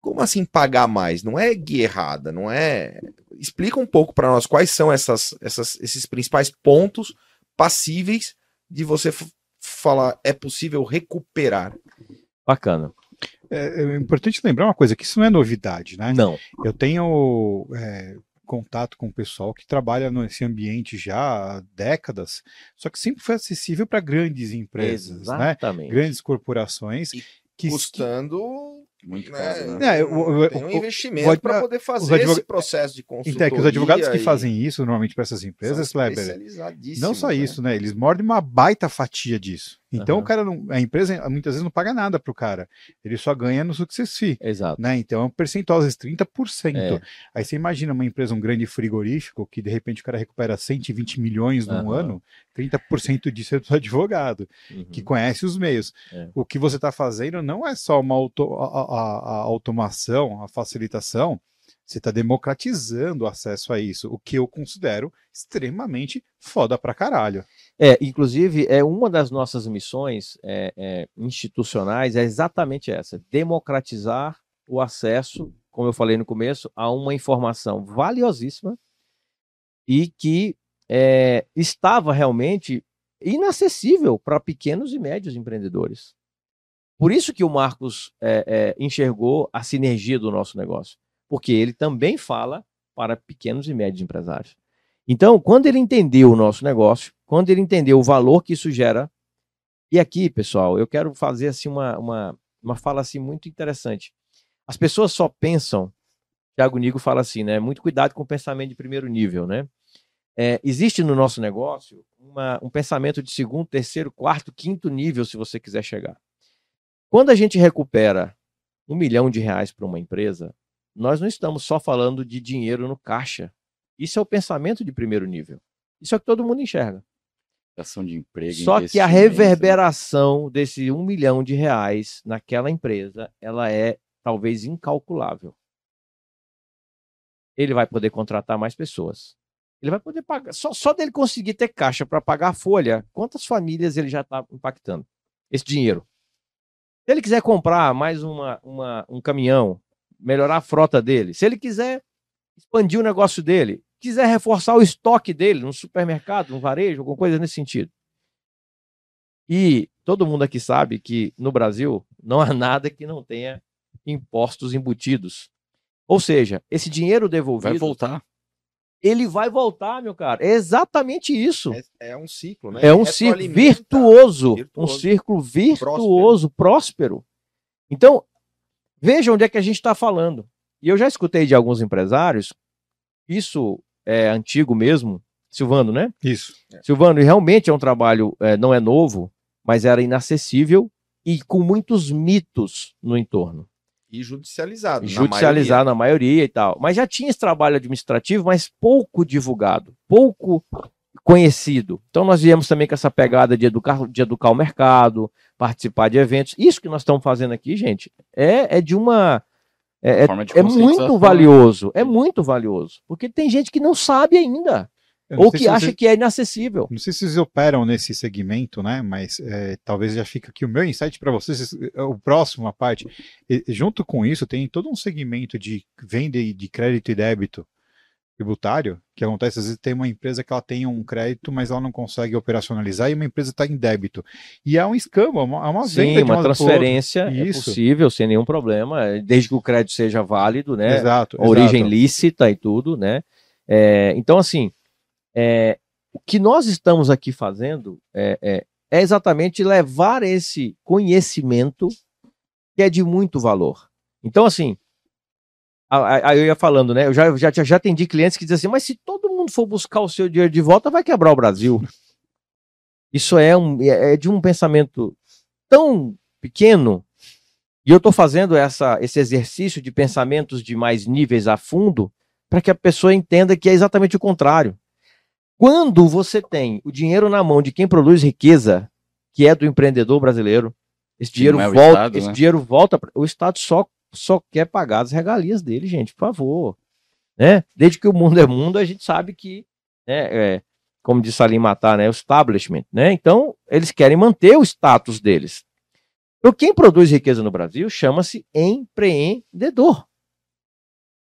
Como assim pagar mais? Não é guia errada, não é. Explica um pouco para nós quais são essas, essas- esses principais pontos passíveis de você falar é possível recuperar. Bacana. É, é importante lembrar uma coisa, que isso não é novidade, né? Não. Eu tenho é, contato com o pessoal que trabalha nesse ambiente já há décadas, só que sempre foi acessível para grandes empresas, né? Exatamente. Grandes corporações E que Custando Muito né, caro, né? É, o- o- tem um investimento para poder fazer advog- esse processo de consultoria. Então, é que os advogados que e- fazem isso normalmente para essas empresas, especializadíssimos, não só né? isso, né? Eles mordem uma baita fatia disso. Então Aham. o cara não, a empresa muitas vezes não paga nada pro cara. Ele só ganha no success fee. Exato. Né? Então é um percentual, às vezes 30%. É. Aí você imagina uma empresa, um grande frigorífico, que de repente o cara recupera 120 milhões num Aham. ano, 30% disso é do advogado, Uhum. que conhece os meios. É. O que você está fazendo não é só uma auto- a, a- a automação, a facilitação, você está democratizando o acesso a isso, o que eu considero extremamente foda pra caralho. É, inclusive, é uma das nossas missões é, é, institucionais é exatamente essa: democratizar o acesso, como eu falei no começo, a uma informação valiosíssima e que é, estava realmente inacessível para pequenos e médios empreendedores. Por isso que o Marcos é, é, enxergou a sinergia do nosso negócio, porque ele também fala para pequenos e médios empresários. Então, quando ele entendeu o nosso negócio, quando ele entendeu o valor que isso gera, e aqui, pessoal, eu quero fazer assim uma, uma, uma fala assim muito interessante. As pessoas só pensam, Tiago Nigo fala assim, né? Muito cuidado com o pensamento de primeiro nível, né? é, existe no nosso negócio uma- um pensamento de segundo, terceiro, quarto, quinto nível, se você quiser chegar. Quando a gente recupera um milhão de reais para uma empresa, nós não estamos só falando de dinheiro no caixa. Isso é o pensamento de primeiro nível. Isso é o que todo mundo enxerga. Geração de emprego. Só que a investimento, reverberação desse um milhão de reais naquela empresa, ela é talvez incalculável. Ele vai poder contratar mais pessoas. Ele vai poder pagar. Só, só dele conseguir ter caixa para pagar a folha, quantas famílias ele já está impactando? Esse dinheiro. Se ele quiser comprar mais uma, uma- um caminhão, melhorar a frota dele, se ele quiser expandir o negócio dele, quiser reforçar o estoque dele no supermercado, no varejo, alguma coisa nesse sentido. E todo mundo aqui sabe que no Brasil não há nada que não tenha impostos embutidos. Ou seja, esse dinheiro devolvido, Vai voltar. ele vai voltar, meu cara. É exatamente isso. É, é um ciclo, né? É um círculo Retroalimenta. virtuoso, um Virtuoso. círculo virtuoso, próspero. Então, veja onde é que a gente está falando. E eu já escutei de alguns empresários, isso é antigo mesmo, Silvano, né? Isso. Silvano, e realmente é um trabalho, é, não é novo, mas era inacessível e com muitos mitos no entorno. E judicializado. na Judicializado na maioria e tal. Mas já tinha esse trabalho administrativo, mas pouco divulgado, pouco conhecido. Então nós viemos também com essa pegada de educar, de educar o mercado, participar de eventos. Isso que nós estamos fazendo aqui, gente, é, é de uma. É, é- Forma de é muito valioso, é muito valioso. Porque tem gente que não sabe ainda, ou que acha vocês- que é inacessível. Não sei se vocês operam nesse segmento, né? Mas é, talvez já fica aqui o meu insight para vocês. é, O próximo, a parte. E, junto com isso, tem todo um segmento de venda e de crédito e débito tributário que acontece. Às vezes tem uma empresa que ela tem um crédito, mas ela não consegue operacionalizar e uma empresa está em débito. E é um escambo, é uma, é uma Sim, venda de uma transferência é Isso. possível sem nenhum problema, desde que o crédito seja válido, né? Exato. a origem exato. lícita e tudo, né? É, então, assim, é, o que nós estamos aqui fazendo é, é- é exatamente levar esse conhecimento que é de muito valor. Então, assim, aí eu ia falando, né? Eu já, já, já atendi clientes que dizem assim, mas se todo mundo for buscar o seu dinheiro de volta, vai quebrar o Brasil. Isso é, um, é é de um pensamento tão pequeno e eu estou fazendo essa, esse exercício de pensamentos de mais níveis a fundo para que a pessoa entenda que é exatamente o contrário. Quando você tem o dinheiro na mão de quem produz riqueza, que é do empreendedor brasileiro, esse dinheiro é volta, Estado, esse né? dinheiro volta, o Estado só só quer pagar as regalias dele, gente, por favor, né? Desde que o mundo é mundo, a gente sabe que, né, é, como disse Salim Matar, né, o establishment, né? Então, eles querem manter o status deles. Então, quem produz riqueza no Brasil chama-se empreendedor.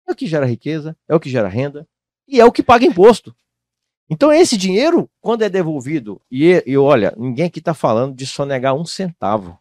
É o que gera riqueza, é o que gera renda e é o que paga imposto. Então, esse dinheiro, quando é devolvido, e, e olha, ninguém aqui está falando de sonegar um centavo.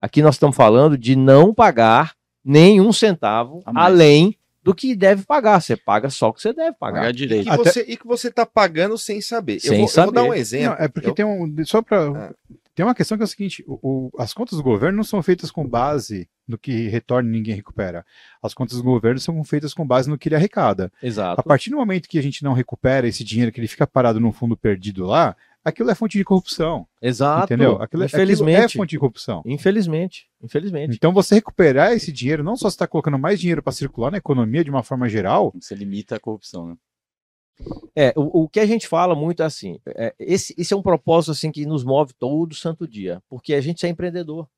Aqui nós estamos falando de não pagar nenhum centavo A mais. além do que deve pagar. Você paga só o que você deve pagar. Pagar E direito. que, Até- você, e que você tá pagando sem saber. eu, Sem vou, eu vou dar saber. um exemplo. Não, é porque Eu- tem um. Só para. Ah. Tem uma questão que é o seguinte: o- o- as contas do governo não são feitas com base no que retorna e ninguém recupera. As contas do governo são feitas com base no que ele arrecada. A Exato. partir do momento que a gente não recupera esse dinheiro, que ele fica parado num fundo perdido lá, aquilo é fonte de corrupção. Exato. Entendeu? Aquilo, aquilo Infelizmente. é fonte de corrupção. Infelizmente. Infelizmente. Então você recuperar esse dinheiro, não só você está colocando mais dinheiro para circular na economia de uma forma geral, Você limita a corrupção, né? É, o, o que a gente fala muito é assim, é, esse, esse é um propósito assim que nos move todo santo dia, porque a gente é empreendedor.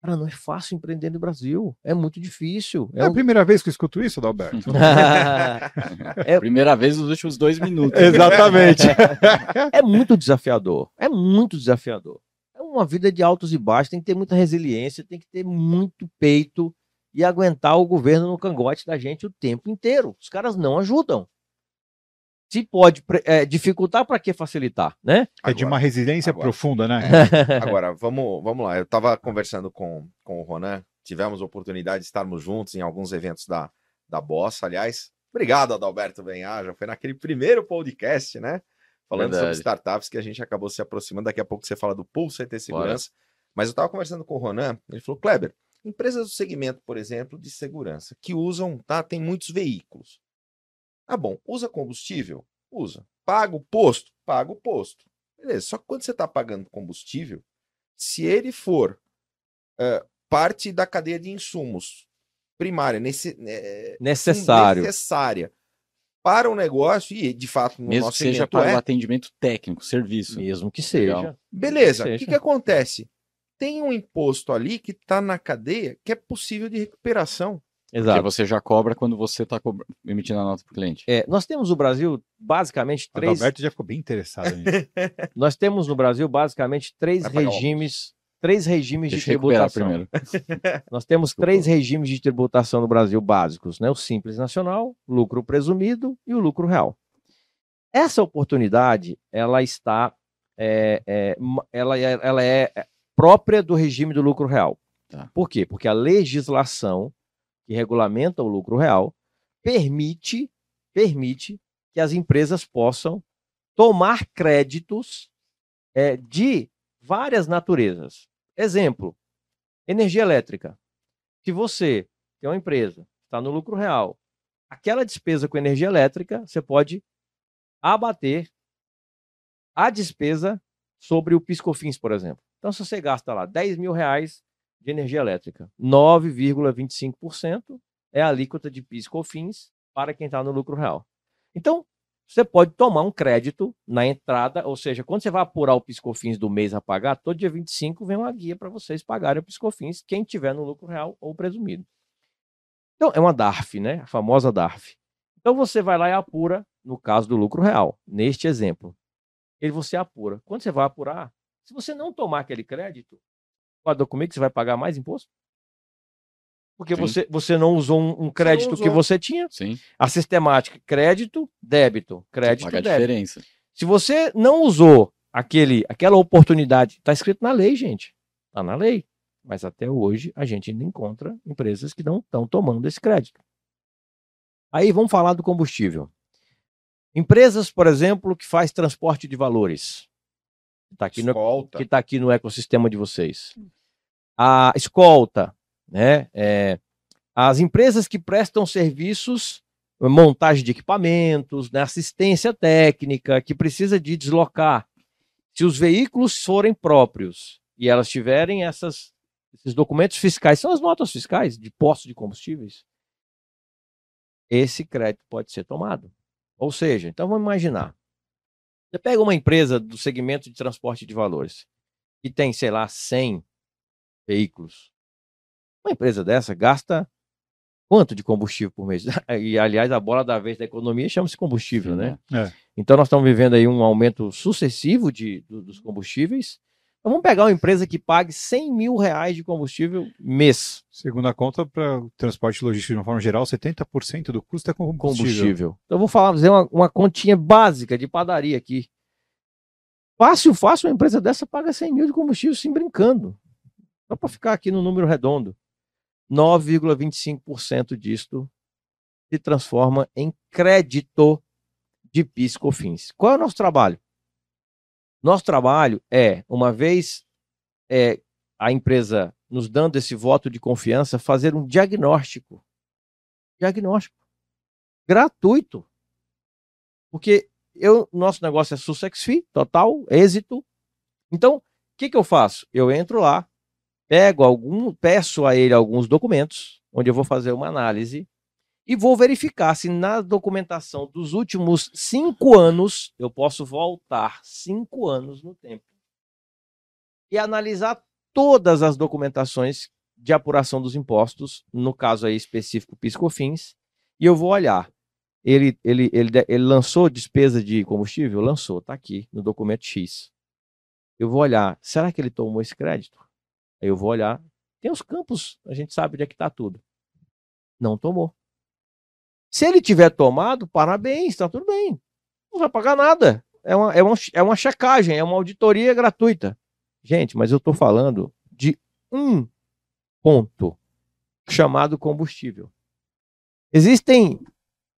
Cara, não é fácil empreender no Brasil, é muito difícil. é É a um- primeira vez que eu escuto isso, Adalberto. É- Primeira vez nos últimos dois minutos. Exatamente. é muito desafiador, é muito desafiador. É uma vida de altos e baixos, tem que ter muita resiliência, tem que ter muito peito e aguentar o governo no cangote da gente o tempo inteiro. Os caras não ajudam. Se pode é, dificultar, para que facilitar, né? É de Agora- uma resiliência agora. profunda, né? Agora, vamos, vamos lá. Eu estava conversando com, com o Ronan, tivemos a oportunidade de estarmos juntos em alguns eventos da, da Bossa, aliás. Obrigado, Adalberto Benhaja. Foi naquele primeiro podcast, né? Falando sobre Verdade. startups que a gente acabou se aproximando. Daqui a pouco você fala do Pulse CT Segurança. Mas eu estava conversando com o Ronan, ele falou, Kleber, empresas do segmento, por exemplo, de segurança, que usam, tá? Tem muitos veículos. Ah, bom, usa combustível? Usa. Paga o posto? Paga o posto. Beleza. Só que quando você está pagando combustível, se ele for é, parte da cadeia de insumos primária, nesse, é, Necessário. necessária para o negócio, e de fato no Mesmo que nosso seja segmento para é, o atendimento técnico, Mesmo serviço. que seja. Legal. beleza. O seja. que, que acontece? Tem um imposto ali que está na cadeia que é possível de recuperação. Porque Exato. você já cobra quando você está emitindo a nota para o cliente. É, nós temos no Brasil basicamente O três. Adalberto já ficou bem interessado nisso. Nós temos no Brasil basicamente três o regimes, três regimes Deixa de tributação. primeiro. Nós temos três regimes de tributação no Brasil básicos, né? O simples nacional, lucro presumido e o lucro real. Essa oportunidade, ela está, é, é, ela, é- ela é própria do regime do lucro real. Tá. Por quê? Porque a legislação que regulamenta o lucro real permite, permite que as empresas possam tomar créditos é, de várias naturezas. Exemplo, energia elétrica. Se você tem uma empresa, está no lucro real, aquela despesa com energia elétrica, você pode abater a despesa sobre o piscofins, por exemplo. Então, se você gasta lá 10 mil reais de energia elétrica, 9,25% é a alíquota de piscofins para quem está no lucro real. Então, você pode tomar um crédito na entrada, ou seja, quando você vai apurar o piscofins do mês a pagar, todo dia 25 vem uma guia para vocês pagarem o piscofins, quem tiver no lucro real ou presumido. Então, é uma DARF, né? A famosa DARF. Então, você vai lá e apura, no caso do lucro real, neste exemplo. Ele você apura. Quando você vai apurar, se você não tomar aquele crédito, pode comigo que você vai pagar mais imposto? Porque Sim. você, você não usou um, um crédito que usou. você tinha. Sim, A sistemática, crédito, débito, crédito, paga a débito. diferença. Se você não usou aquele, aquela oportunidade, está escrito na lei, gente. Está na lei. Mas até hoje a gente ainda encontra empresas que não estão tomando esse crédito. Aí vamos falar do combustível. Empresas, por exemplo, que faz transporte de valores. Está aqui no, que está aqui no ecossistema de vocês. A escolta, né? é, as empresas que prestam serviços, montagem de equipamentos, né, assistência técnica, que precisa de deslocar. Se os veículos forem próprios e elas tiverem essas, esses documentos fiscais, são as notas fiscais de postos de combustíveis, esse crédito pode ser tomado. Ou seja, então vamos imaginar. Você pega uma empresa do segmento de transporte de valores que tem, sei lá, 100 veículos. Uma empresa dessa gasta quanto de combustível por mês? E, aliás, a bola da vez da economia chama-se combustível, né? É. Então, nós estamos vivendo aí um aumento sucessivo de, do- dos combustíveis. Então, vamos pegar uma empresa que pague 100 mil reais de combustível mês. Segundo a conta, para o transporte logístico de uma forma geral, 70% do custo é com combustível. combustível. Então, eu vou falar, fazer uma, uma continha básica de padaria aqui. Fácil, fácil, uma empresa dessa paga 100 mil de combustível sem brincando. Só para ficar aqui no número redondo. 9,25% disto se transforma em crédito de PIS e COFINS. Qual é o nosso trabalho? Nosso trabalho é, uma vez é, a empresa nos dando esse voto de confiança, fazer um diagnóstico. Diagnóstico gratuito. Porque eu, nosso negócio é success fee, total, êxito. Então, o que, que eu faço? Eu entro lá, pego algum, peço a ele alguns documentos, onde eu vou fazer uma análise e vou verificar se na documentação dos últimos cinco anos eu posso voltar cinco anos no tempo e analisar todas as documentações de apuração dos impostos, no caso aí específico PiscoFins, e eu vou olhar. Ele, ele, ele, ele lançou despesa de combustível? Lançou, está aqui no documento X. Eu vou olhar, será que ele tomou esse crédito? Eu vou olhar, tem os campos, a gente sabe onde é que está tudo. Não tomou. Se ele tiver tomado, parabéns, está tudo bem. Não vai pagar nada. É uma, é, uma, é uma checagem, é uma auditoria gratuita. Gente, mas eu estou falando de um ponto chamado combustível. Existem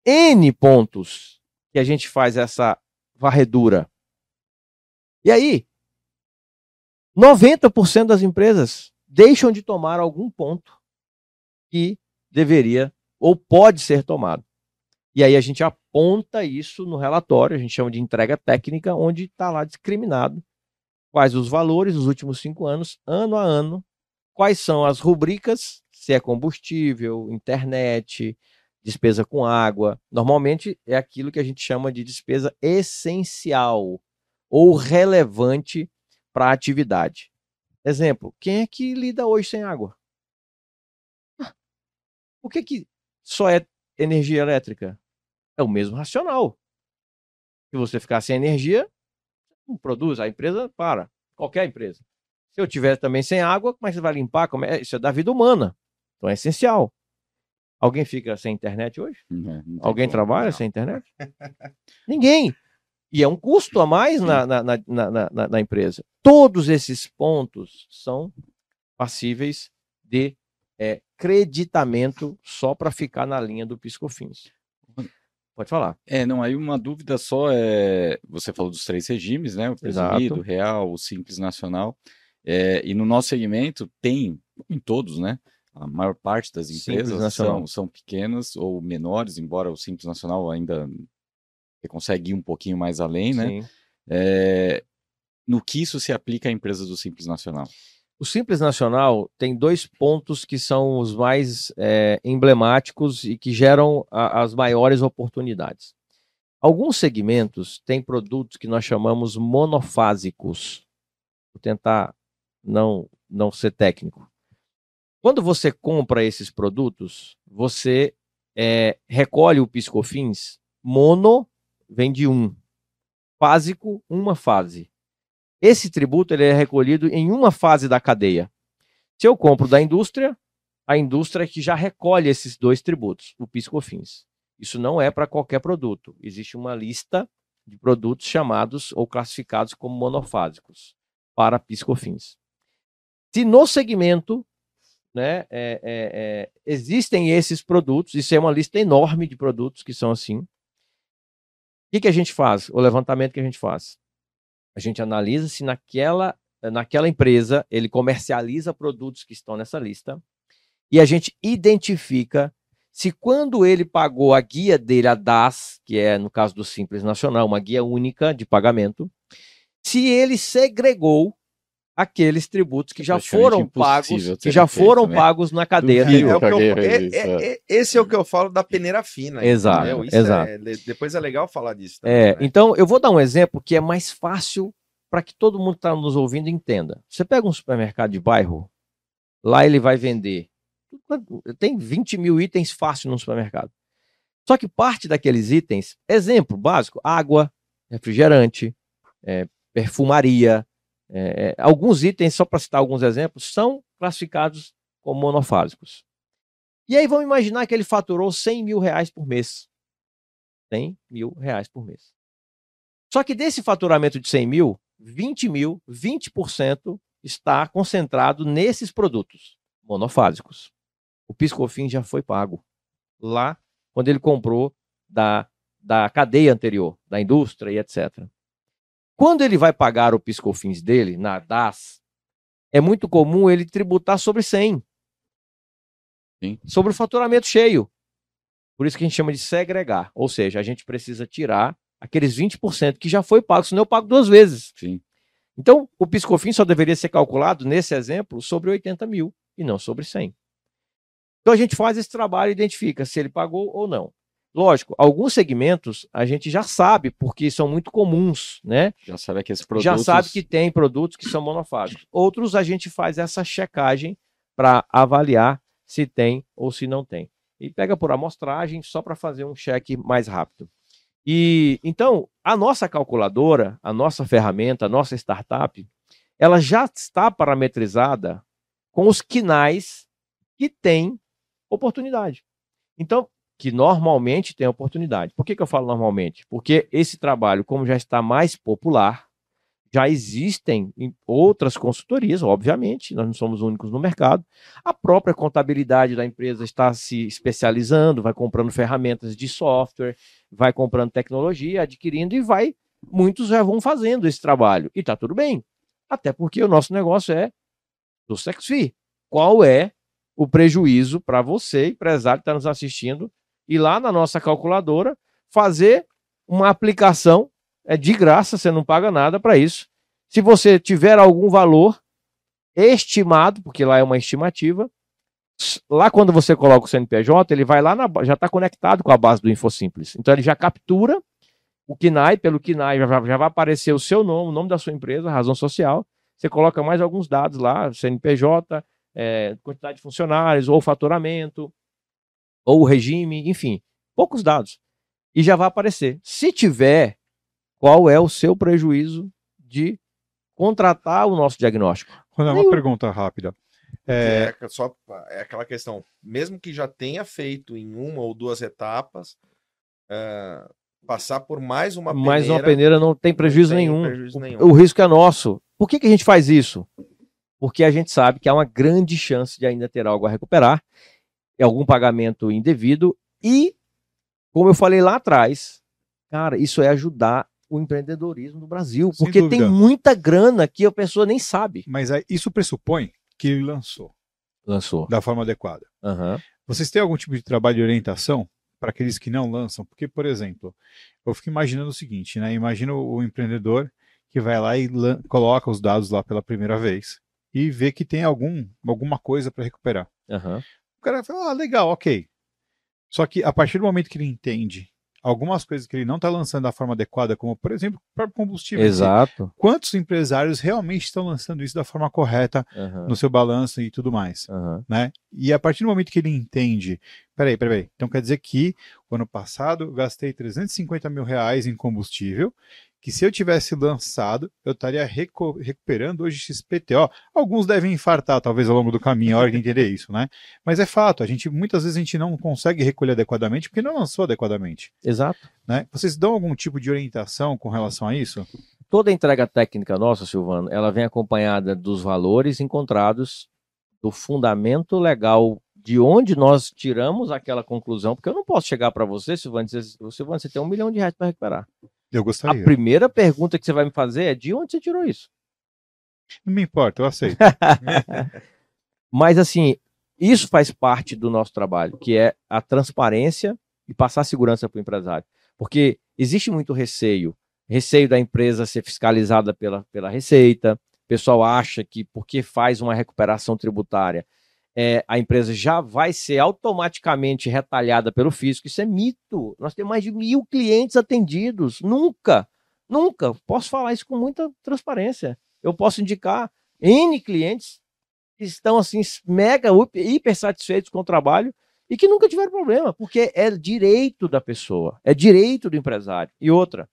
N pontos que a gente faz essa varredura. E aí, 90% das empresas deixam de tomar algum ponto que deveria ou pode ser tomado. E aí a gente aponta isso no relatório, a gente chama de entrega técnica, onde está lá discriminado quais os valores dos últimos cinco anos, ano a ano, quais são as rubricas, se é combustível, internet, despesa com água. Normalmente é aquilo que a gente chama de despesa essencial ou relevante para a atividade. Exemplo, quem é que lida hoje sem água? Por que, que só é energia elétrica? É o mesmo racional. Se você ficar sem energia, não produz, a empresa para. Qualquer empresa. Se eu tiver também sem água, como é que você vai limpar? Como é? Isso é da vida humana. Então é essencial. Alguém fica sem internet hoje? Não, não Alguém como. trabalha Não. sem internet? Ninguém. E é um custo a mais na, na, na, na, empresa. Todos esses pontos são passíveis de é, creditamento só para ficar na linha do Piscofins. Pode falar. É, não, aí uma dúvida só é, você falou dos três regimes, né, o presumido, o real, o simples nacional, é, e no nosso segmento tem, em todos, né, a maior parte das empresas são, são pequenas ou menores, embora o simples nacional ainda você consegue ir um pouquinho mais além, né. É, no que isso se aplica a empresas do simples nacional? O Simples Nacional tem dois pontos que são os mais é, emblemáticos e que geram a- as maiores oportunidades. Alguns segmentos têm produtos que nós chamamos monofásicos. Vou tentar não, não ser técnico. Quando você compra esses produtos, você é, recolhe o piscofins mono, vem de um. Fásico, uma fase. Esse tributo ele é recolhido em uma fase da cadeia. Se eu compro da indústria, a indústria é que já recolhe esses dois tributos, o PIS e COFINS. Isso não é para qualquer produto. Existe uma lista de produtos chamados ou classificados como monofásicos para PIS e COFINS. Se no segmento né, é, é, é, existem esses produtos, isso é uma lista enorme de produtos que são assim. O que, que a gente faz? O levantamento que a gente faz? A gente analisa se naquela, naquela empresa ele comercializa produtos que estão nessa lista e a gente identifica se quando ele pagou a guia dele, a DAS, que é no caso do Simples Nacional, uma guia única de pagamento, se ele segregou aqueles tributos que É já foram pagos, que já foram né? pagos na cadeia. É anterior. o que eu- é- isso, é- é- esse é o que eu falo da peneira fina. Exato, exato. é- depois é legal falar disso. também, É, né? então eu vou dar um exemplo que é mais fácil para que todo mundo que está nos ouvindo entenda. Você pega um supermercado de bairro, lá ele vai vender. Tem 20 mil itens fácil no supermercado. Só que parte daqueles itens, exemplo básico, água, refrigerante, é, perfumaria, é, é, alguns itens, só para citar alguns exemplos, são classificados como monofásicos. E aí vamos imaginar que ele faturou 100 mil reais por mês. 100 mil reais por mês. Só que desse faturamento de 100 mil, 20 mil, 20% está concentrado nesses produtos monofásicos. O PiscoFins já foi pago lá quando ele comprou da, da cadeia anterior, da indústria e etc. Quando ele vai pagar o PiscoFins dele, na DAS, é muito comum ele tributar sobre 100. Sim. Sobre o faturamento cheio. Por isso que a gente chama de segregar. Ou seja, a gente precisa tirar aqueles 20% que já foi pago, senão eu pago duas vezes. Sim. Então, o piscofim só deveria ser calculado, nesse exemplo, sobre 80 mil e não sobre 100. Então, a gente faz esse trabalho e identifica se ele pagou ou não. Lógico, alguns segmentos a gente já sabe, porque são muito comuns, né? Já sabe que esses produtos... Já sabe que tem produtos que são monofásicos. Outros a gente faz essa checagem para avaliar se tem ou se não tem. E pega por amostragem só para fazer um cheque mais rápido. E então, a nossa calculadora, a nossa ferramenta, a nossa startup, ela já está parametrizada com os quinais que têm oportunidade. Então, que normalmente tem oportunidade. Por que, que eu falo normalmente? Porque esse trabalho, como já está mais popular, já existem em outras consultorias, obviamente, nós não somos únicos no mercado. A própria contabilidade da empresa está se especializando, vai comprando ferramentas de software, vai comprando tecnologia, adquirindo e vai. Muitos já vão fazendo esse trabalho. E está tudo bem. Até porque o nosso negócio é do sex. Qual é o prejuízo para você, empresário que está nos assistindo, ir lá na nossa calculadora, fazer uma aplicação, é de graça, você não paga nada para isso. Se você tiver algum valor estimado, porque lá é uma estimativa, lá quando você coloca o CNPJ, ele vai lá na, já está conectado com a base do InfoSimples. Então ele já captura o KNAI, pelo KNAI já, já vai aparecer o seu nome, o nome da sua empresa, a razão social. Você coloca mais alguns dados lá, CNPJ, é, quantidade de funcionários, ou faturamento, ou o regime, enfim, poucos dados. E já vai aparecer. Se tiver, qual é o seu prejuízo de contratar o nosso diagnóstico? Quando é uma Nenhum. pergunta rápida. É, É, só, é aquela questão, mesmo que já tenha feito em uma ou duas etapas, é, passar por mais uma Mais uma peneira, peneira não tem prejuízo tem nenhum. prejuízo O- nenhum. O, risco é nosso. Por que, que a gente faz isso? Porque a gente sabe que há uma grande chance de ainda ter algo a recuperar, é algum pagamento indevido e, como eu falei lá atrás, cara, isso é ajudar o empreendedorismo do Brasil, Sem porque tem dúvida. muita grana que a pessoa nem sabe. mas aí, isso pressupõe que ele lançou Lançou. da forma adequada. Aham. Vocês têm algum tipo de trabalho de orientação para aqueles que não lançam? Porque, por exemplo, eu fico imaginando o seguinte, né? Imagina o empreendedor que vai lá e coloca os dados lá pela primeira vez e vê que tem algum, alguma coisa para recuperar. Aham. O cara fala, ah, legal, ok. Só que a partir do momento que ele entende algumas coisas que ele não está lançando da forma adequada, como, por exemplo, o próprio combustível. Exato. Quantos empresários realmente estão lançando isso da forma correta Aham. no seu balanço e tudo mais? Aham. né? E a partir do momento que ele entende, peraí, peraí, então quer dizer que o ano passado eu gastei 350 mil reais em combustível, que se eu tivesse lançado, eu estaria reco- recuperando hoje XPTO. Alguns devem infartar, talvez, ao longo do caminho, a hora de entender isso, né? Mas é fato, a gente muitas vezes a gente não consegue recolher adequadamente porque não lançou adequadamente, Exato. né? Vocês dão algum tipo de orientação com relação a isso? Toda entrega técnica nossa, Silvano, ela vem acompanhada dos valores encontrados, do fundamento legal de onde nós tiramos aquela conclusão, porque eu não posso chegar para você, Silvano, e dizer, Silvano, você tem um milhão de reais para recuperar. Eu A gostaria. primeira pergunta que você vai me fazer é de onde você tirou isso? Não me importa, eu aceito. Mas assim, isso faz parte do nosso trabalho, que é a transparência e passar segurança para o empresário. Porque existe muito receio, receio da empresa ser fiscalizada pela, pela Receita, o pessoal acha que porque faz uma recuperação tributária, é, a empresa já vai ser automaticamente retalhada pelo fisco. Isso é mito. Nós temos mais de mil clientes atendidos. Nunca, nunca. Posso falar isso com muita transparência. Eu posso indicar N clientes que estão assim mega hiper satisfeitos com o trabalho e que nunca tiveram problema, porque é direito da pessoa, é direito do empresário. E outra,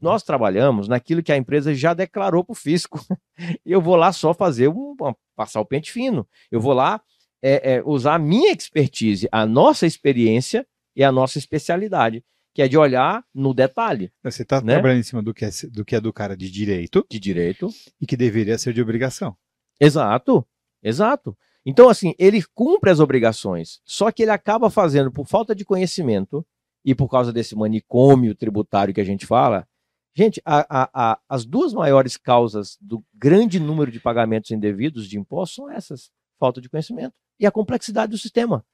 nós trabalhamos naquilo que a empresa já declarou para o fisco. Eu vou lá só fazer um, passar o pente fino. Eu vou lá é, é, usar a minha expertise, a nossa experiência e a nossa especialidade, que é de olhar no detalhe Você está Né? trabalhando em cima do que, é, do que é do cara de direito de direito. e que deveria ser de obrigação. Exato, exato. Então, assim, ele cumpre as obrigações, só que ele acaba fazendo por falta de conhecimento e por causa desse manicômio tributário que a gente fala. Gente, a- a- a- as duas maiores causas do grande número de pagamentos indevidos de impostos são essas: falta de conhecimento e a complexidade do sistema.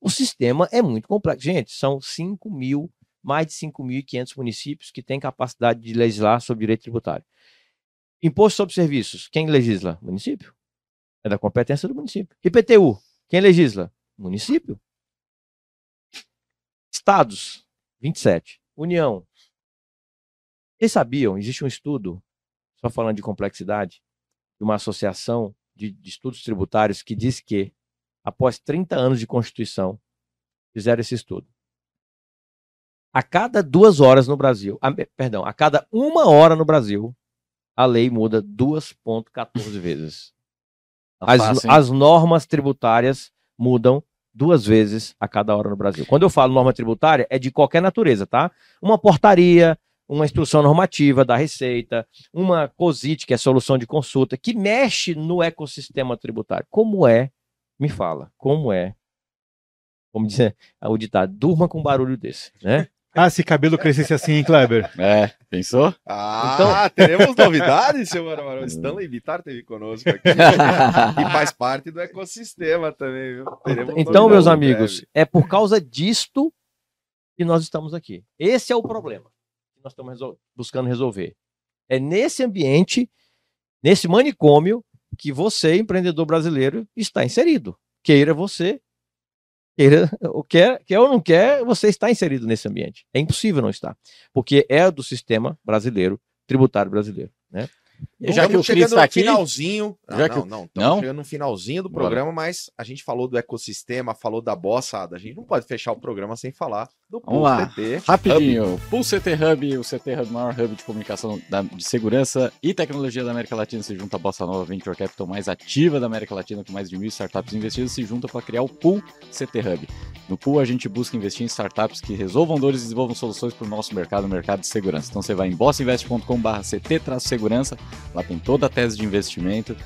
O sistema é muito complexo. Gente, são 5 mil, mais de 5.500 municípios que têm capacidade de legislar sobre direito tributário. Imposto sobre serviços, quem legisla? Município. É da competência do município. IPTU, quem legisla? Município. Estados, 27. União. Vocês sabiam, existe um estudo, só falando de complexidade, de uma associação de, de estudos tributários que diz que, após 30 anos de Constituição, fizeram esse estudo. A cada duas horas no Brasil, a- perdão, a cada uma hora no Brasil, a lei muda 2,14 vezes. Tá As, fácil, as normas tributárias mudam duas vezes a cada hora no Brasil. Quando eu falo norma tributária, é de qualquer natureza, tá? Uma portaria, uma instrução normativa da Receita, uma COSIT, que é solução de consulta, que mexe no ecossistema tributário. Como é? Me fala, como é? Como dizer o ditado, durma com um barulho desse, né? Ah, se cabelo crescesse assim, hein, Kleber? É, pensou? Ah, teremos novidades, seu Maramarão. Stanley Vittar teve conosco aqui. e faz parte do ecossistema também, viu? Teremos Então, meus amigos, breve. é por causa disto e nós estamos aqui. Esse é o problema que nós estamos resol buscando resolver. É nesse ambiente, nesse manicômio, que você, empreendedor brasileiro, está inserido. Queira você, queira, ou quer, quer ou não quer, você está inserido nesse ambiente. É impossível não estar, porque é do sistema brasileiro, tributário brasileiro. Né? Já que o Cris está aqui, finalzinho. Não, já que não, não, estamos chegando no finalzinho do programa, mas a gente falou do ecossistema, falou da bossada. A gente não pode fechar o programa sem falar do Vamos lá. CT Rapidinho. Hub. Pulse CT Hub, o CT Hub, maior hub de comunicação da, de segurança e tecnologia da América Latina, se junta à Bossa Nova Venture Capital mais ativa da América Latina, com mais de mil startups investidas, se junta para criar o Pool CT Hub. No Pool, a gente busca investir em startups que resolvam dores e desenvolvam soluções para o nosso mercado, o mercado de segurança. Então você vai em bossinvest.com/ct-segurança, lá tem toda a tese de investimento,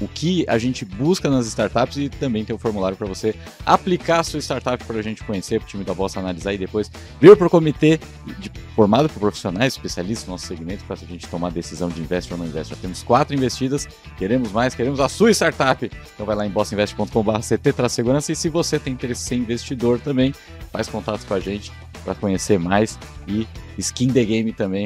o que a gente busca nas startups e também tem um formulário para você aplicar a sua startup para a gente conhecer, para o time da Bossa analisar e depois vir para o comitê de, formado por profissionais especialistas no nosso segmento para a gente tomar a decisão de investir ou não investir. Já temos quatro investidas, queremos mais, queremos a sua startup. Então vai lá em bossinvest.com/ct-segurança e se você tem interesse em investir investidor também. Faz contato com a gente para conhecer mais e skin the game também.